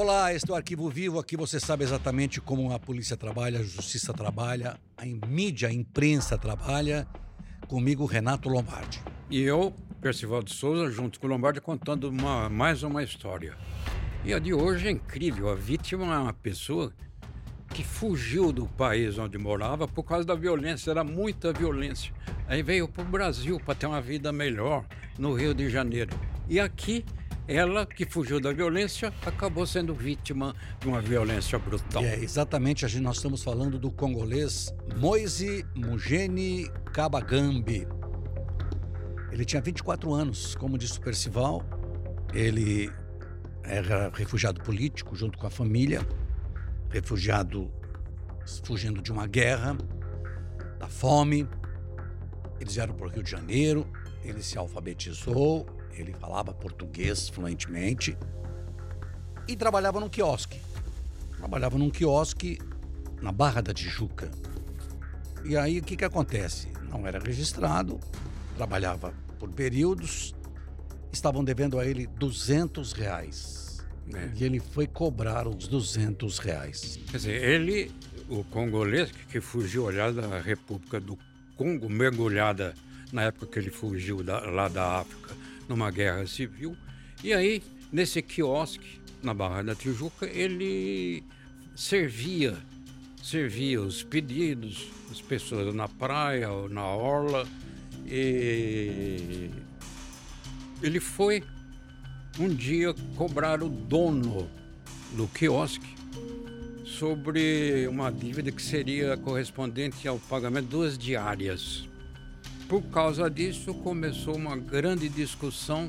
Olá, este é o Arquivo Vivo. Aqui você sabe exatamente como a polícia trabalha, a justiça trabalha, a mídia, a imprensa trabalha. Comigo, Renato Lombardi. E eu, Percival de Souza, junto com o Lombardi, contando uma, mais uma história. E a de hoje é incrível. A vítima é uma pessoa que fugiu do país onde morava por causa da violência, era muita violência. Aí veio para o Brasil para ter uma vida melhor no Rio de Janeiro. E aqui, ela que fugiu da violência acabou sendo vítima de uma violência brutal. É exatamente, a gente, nós estamos falando do congolês Moise Mugeni Kabagambi. Ele tinha 24 anos, como disse o Percival. Ele era refugiado político junto com a família, refugiado fugindo de uma guerra, da fome. Eles vieram para o Rio de Janeiro, ele se alfabetizou, ele falava português fluentemente e trabalhava num quiosque. Trabalhava num quiosque na Barra da Tijuca. E aí o que, que acontece? Não era registrado, trabalhava por períodos, estavam devendo a ele 200 reais. É. E ele foi cobrar os 200 reais. Quer dizer, ele, o congolês que fugiu olhar da República do Congo, mergulhada na época que ele fugiu da- lá da África, numa guerra civil, e aí, nesse quiosque, na Barra da Tijuca, ele servia, servia os pedidos, as pessoas na praia ou na orla, e ele foi um dia cobrar o dono do quiosque sobre uma dívida que seria correspondente ao pagamento de duas diárias. Por causa disso, começou uma grande discussão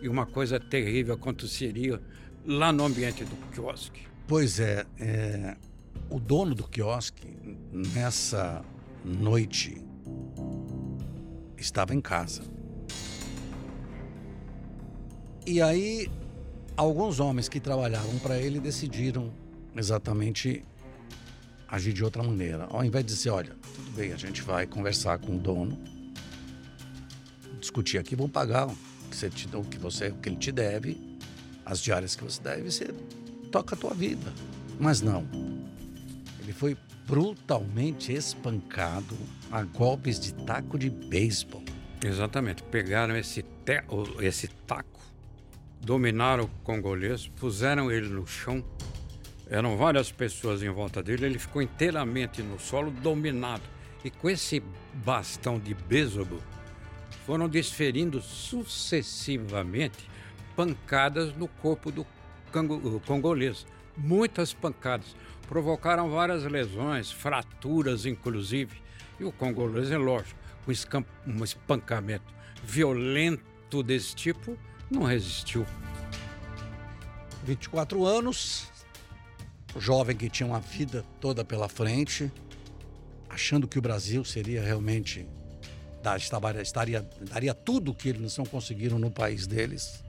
e uma coisa terrível aconteceria lá no ambiente do quiosque. Pois é, é, o dono do quiosque, nessa noite, estava em casa. E aí, alguns homens que trabalhavam para ele decidiram exatamente agir de outra maneira. Ao invés de dizer, olha, tudo bem, a gente vai conversar com o dono, discutir aqui, vão pagar o que, você te, o que, você, o que ele te deve, as diárias que você deve, você toca a tua vida. Mas não. Ele foi brutalmente espancado a golpes de taco de beisebol. Exatamente. Pegaram esse, te- esse taco, dominaram o congolês, puseram ele no chão. Eram várias pessoas em volta dele, ele ficou inteiramente no solo, dominado. E com esse bastão de beisebol, foram desferindo sucessivamente pancadas no corpo do congolês. Muitas pancadas. Provocaram várias lesões, fraturas inclusive. E o congolês, é lógico, escam- um espancamento violento desse tipo, não resistiu. 24 anos, jovem que tinha uma vida toda pela frente, achando que o Brasil seria realmente estaria daria tudo que eles não conseguiram no país deles.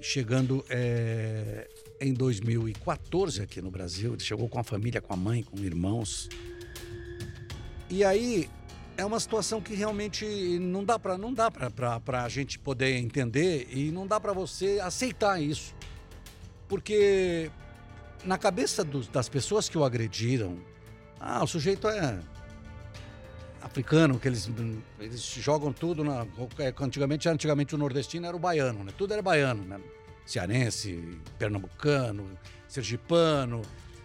Chegando é, em 2014 aqui no Brasil, ele chegou com a família, com a mãe, com irmãos. E aí é uma situação que realmente não dá para não dá para a gente poder entender e não dá para você aceitar isso. Porque na cabeça dos- das pessoas que o agrediram, ah, o sujeito é africano, que eles, eles jogam tudo na. é, Antigamente, antigamente o nordestino era o baiano, né? Tudo era baiano, né? Cearense, pernambucano, sergipano.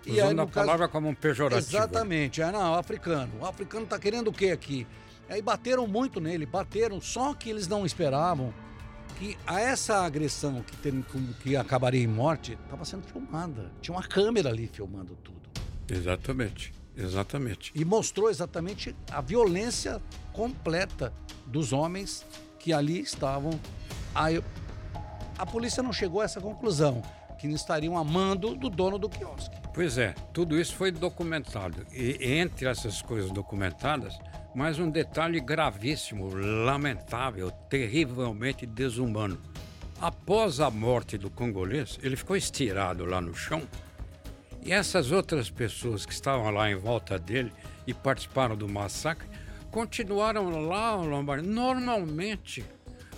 Usando a no caso- palavra como um pejorativo. Exatamente. É, não, africano. O africano tá querendo o quê aqui? Aí bateram muito nele, bateram, só que eles não esperavam que a essa agressão que, tem, que acabaria em morte estava sendo filmada. Tinha uma câmera ali filmando tudo. Exatamente, exatamente. E mostrou exatamente a violência completa dos homens que ali estavam. Aí, a polícia não chegou a essa conclusão, que estariam amando do dono do quiosque. Pois é, tudo isso foi documentado. E entre essas coisas documentadas, mais um detalhe gravíssimo, lamentável, terrivelmente desumano. Após a morte do congolês, ele ficou estirado lá no chão. E essas outras pessoas que estavam lá em volta dele e participaram do massacre continuaram lá, Lombardi, normalmente.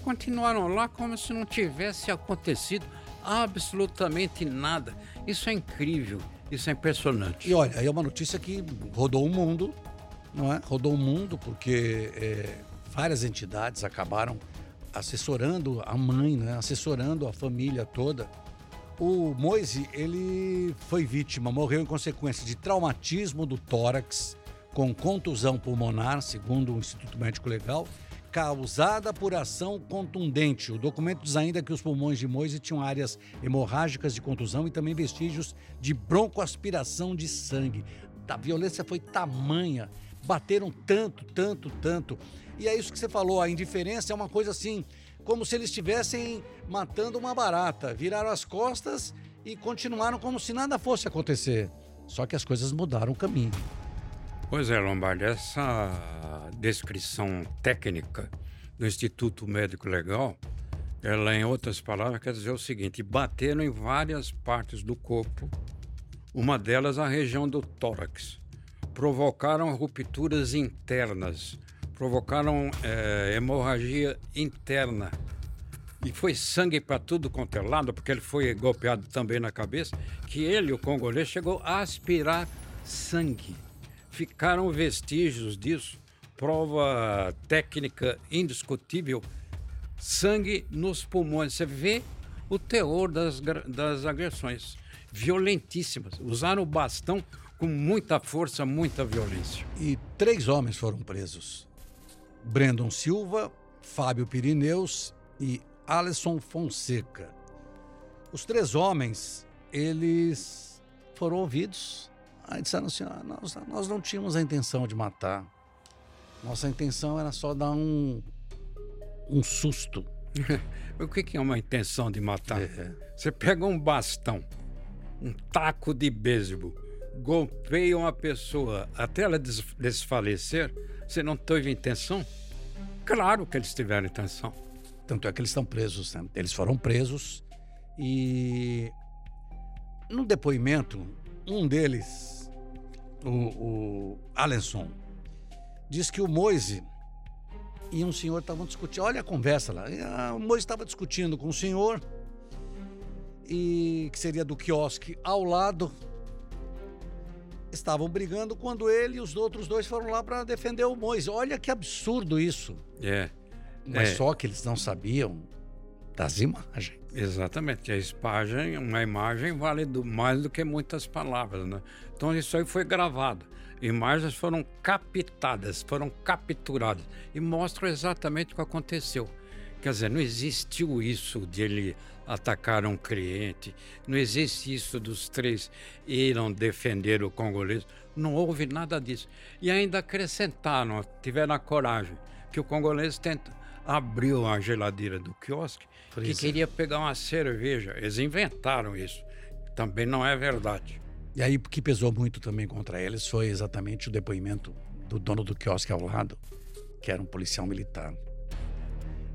Continuaram lá como se não tivesse acontecido Absolutamente nada. Isso é incrível, isso é impressionante. E olha, é uma notícia que rodou o mundo, não é? Rodou o mundo porque é, várias entidades acabaram assessorando a mãe, né? assessorando a família toda. O Moise, ele foi vítima, morreu em consequência de traumatismo do tórax com contusão pulmonar, segundo o Instituto Médico Legal, causada por ação contundente. O documento diz ainda que os pulmões de Moise tinham áreas hemorrágicas de contusão e também vestígios de broncoaspiração de sangue. A violência foi tamanha, bateram tanto, tanto, tanto. E é isso que você falou, a indiferença é uma coisa assim, como se eles estivessem matando uma barata. Viraram as costas e continuaram como se nada fosse acontecer. Só que as coisas mudaram o caminho. Pois é, Lombardi, essa descrição técnica do Instituto Médico Legal, ela, em outras palavras, quer dizer o seguinte: bateram em várias partes do corpo, uma delas a região do tórax, provocaram rupturas internas, provocaram é, hemorragia interna. E foi sangue para tudo quanto é lado, porque ele foi golpeado também na cabeça, que ele, o congolês, chegou a aspirar sangue ficaram vestígios disso, prova técnica indiscutível, sangue nos pulmões. Você vê o teor das, das agressões, violentíssimas. Usaram o bastão com muita força, muita violência. E três homens foram presos: Brandon Silva, Fábio Pirineus e Alisson Fonseca. Os três homens, eles foram ouvidos Aí disseram assim: ah, nós, nós não tínhamos a intenção de matar. Nossa intenção era só dar um, um susto. o que é uma intenção de matar? É. Você pega um bastão, um taco de beisebol, golpeia uma pessoa até ela desfalecer, você não teve intenção? Claro que eles tiveram intenção. Tanto é que eles estão presos, né? Eles foram presos e no depoimento, um deles o, o Alenson, diz que o Moise e um senhor estavam discutindo. Olha a conversa lá. O Moise estava discutindo com o senhor, e que seria do quiosque ao lado. Estavam brigando quando ele e os outros dois foram lá para defender o Moise. Olha que absurdo isso. É. Mas é. só que eles não sabiam das imagens. Exatamente. A imagem, uma imagem vale do, mais do que muitas palavras, né? Então isso aí foi gravado. Imagens foram captadas, foram capturadas e mostram exatamente o que aconteceu. Quer dizer, não existiu isso de ele atacar um cliente, não existe isso dos três irem defender o congolês, não houve nada disso. E ainda acrescentaram, tiveram a coragem, que o congolês tenta abriu a geladeira do quiosque que queria pegar uma cerveja. Eles inventaram isso. Também não é verdade. E aí, o que pesou muito também contra eles foi exatamente o depoimento do dono do quiosque ao lado, que era um policial militar.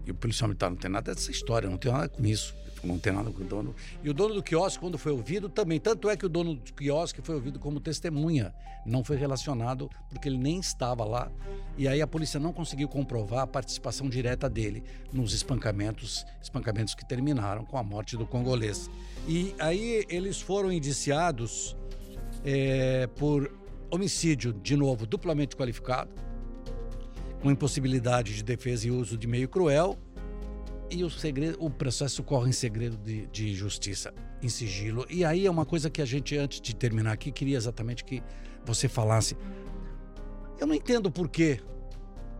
E o policial militar não tem nada dessa história, não tem nada com isso. Não tem nada com o dono. E o dono do quiosque, quando foi ouvido, também. Tanto é que o dono do quiosque foi ouvido como testemunha. Não foi relacionado porque ele nem estava lá. E aí a polícia não conseguiu comprovar a participação direta dele nos espancamentos, espancamentos que terminaram com a morte do congolês. E aí eles foram indiciados é, por homicídio, de novo, duplamente qualificado, com impossibilidade de defesa e uso de meio cruel e o segredo, o processo corre em segredo de, de, justiça, em sigilo. E aí é uma coisa que a gente, antes de terminar aqui, queria exatamente que você falasse. Eu não entendo por quê.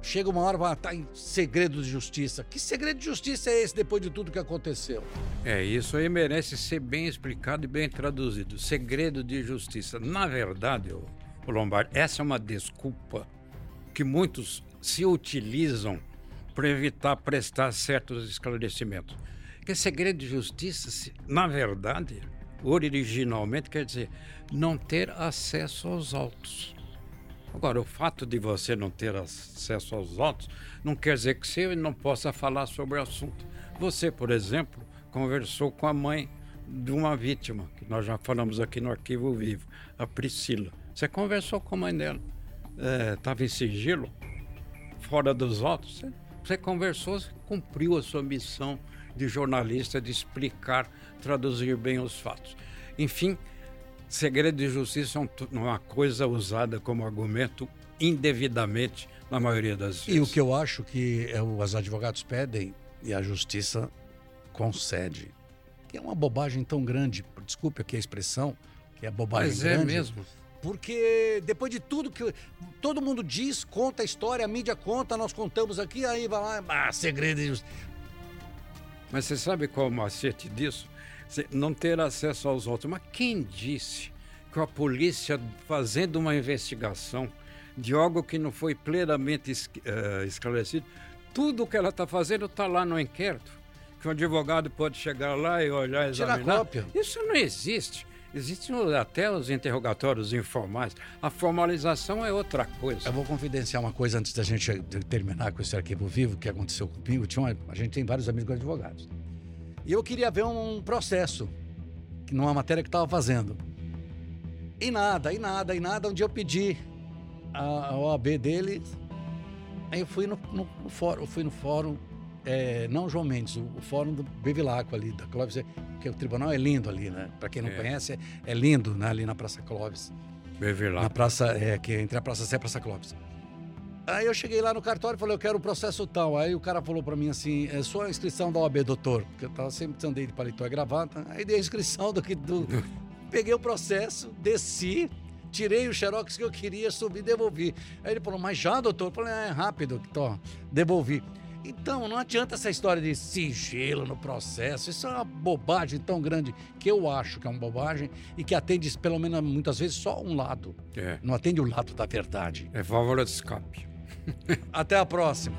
Chega uma hora, vai estar em segredo de justiça. Que segredo de justiça é esse depois de tudo que aconteceu? É, isso aí merece ser bem explicado e bem traduzido. Segredo de justiça. Na verdade, o Lombardi, essa é uma desculpa que muitos se utilizam para evitar prestar certos esclarecimentos. Porque segredo de justiça, na verdade, originalmente quer dizer não ter acesso aos autos. Agora, o fato de você não ter acesso aos autos não quer dizer que você não possa falar sobre o assunto. Você, por exemplo, conversou com a mãe de uma vítima, que nós já falamos aqui no Arquivo Vivo, a Priscila. Você conversou com a mãe dela. Estava é, em sigilo, fora dos autos. Você você conversou, você cumpriu a sua missão de jornalista de explicar, traduzir bem os fatos. Enfim, segredo de justiça é uma coisa usada como argumento indevidamente na maioria das vezes. E o que eu acho que é os advogados pedem e a justiça concede. Que é uma bobagem tão grande, desculpe aqui a expressão, que é bobagem Mas grande. é mesmo. Porque depois de tudo que todo mundo diz, conta a história, a mídia conta, nós contamos aqui, aí vai lá, ah, segredo. Mas você sabe qual é o macete disso? Você não ter acesso aos autos. Mas quem disse que a polícia, fazendo uma investigação de algo que não foi plenamente uh, esclarecido, tudo o que ela está fazendo está lá no inquérito? Que um advogado pode chegar lá e olhar e examinar. Tirar cópia. Isso não existe. Existem até os interrogatórios informais. A formalização é outra coisa. Eu vou confidenciar uma coisa antes da gente terminar com esse arquivo vivo que aconteceu comigo. Tinha uma, a gente tem vários amigos advogados. E eu queria ver um processo, numa matéria que estava fazendo. E nada, e nada, e nada. Um dia eu pedi a, OAB dele. Aí eu fui no, no, no fórum, eu fui no fórum é, não João Mendes, o, o fórum do Bevilacqua ali, da Clóvis, que o tribunal é lindo ali, né? Para quem não é. conhece, é, lindo, né? Ali na Praça Clóvis. Bevilacqua. Na praça, é, que é entre a Praça Sé e a Praça Clóvis. Aí eu cheguei lá no cartório e falei, eu quero o processo tal. Aí o cara falou para mim assim, é sua inscrição da OAB, doutor. Porque eu tava sempre andei de paletó e gravata. Aí dei a inscrição do que... Do... Peguei o processo, desci, tirei o xerox que eu queria, subi e devolvi. Aí ele falou, mas já, doutor? Eu falei, é rápido, tô, devolvi. Então, não adianta essa história de sigilo no processo. Isso é uma bobagem tão grande que eu acho que é uma bobagem e que atende, pelo menos muitas vezes, só um lado. É. Não atende o lado da verdade. É válvula de escape. Até a próxima.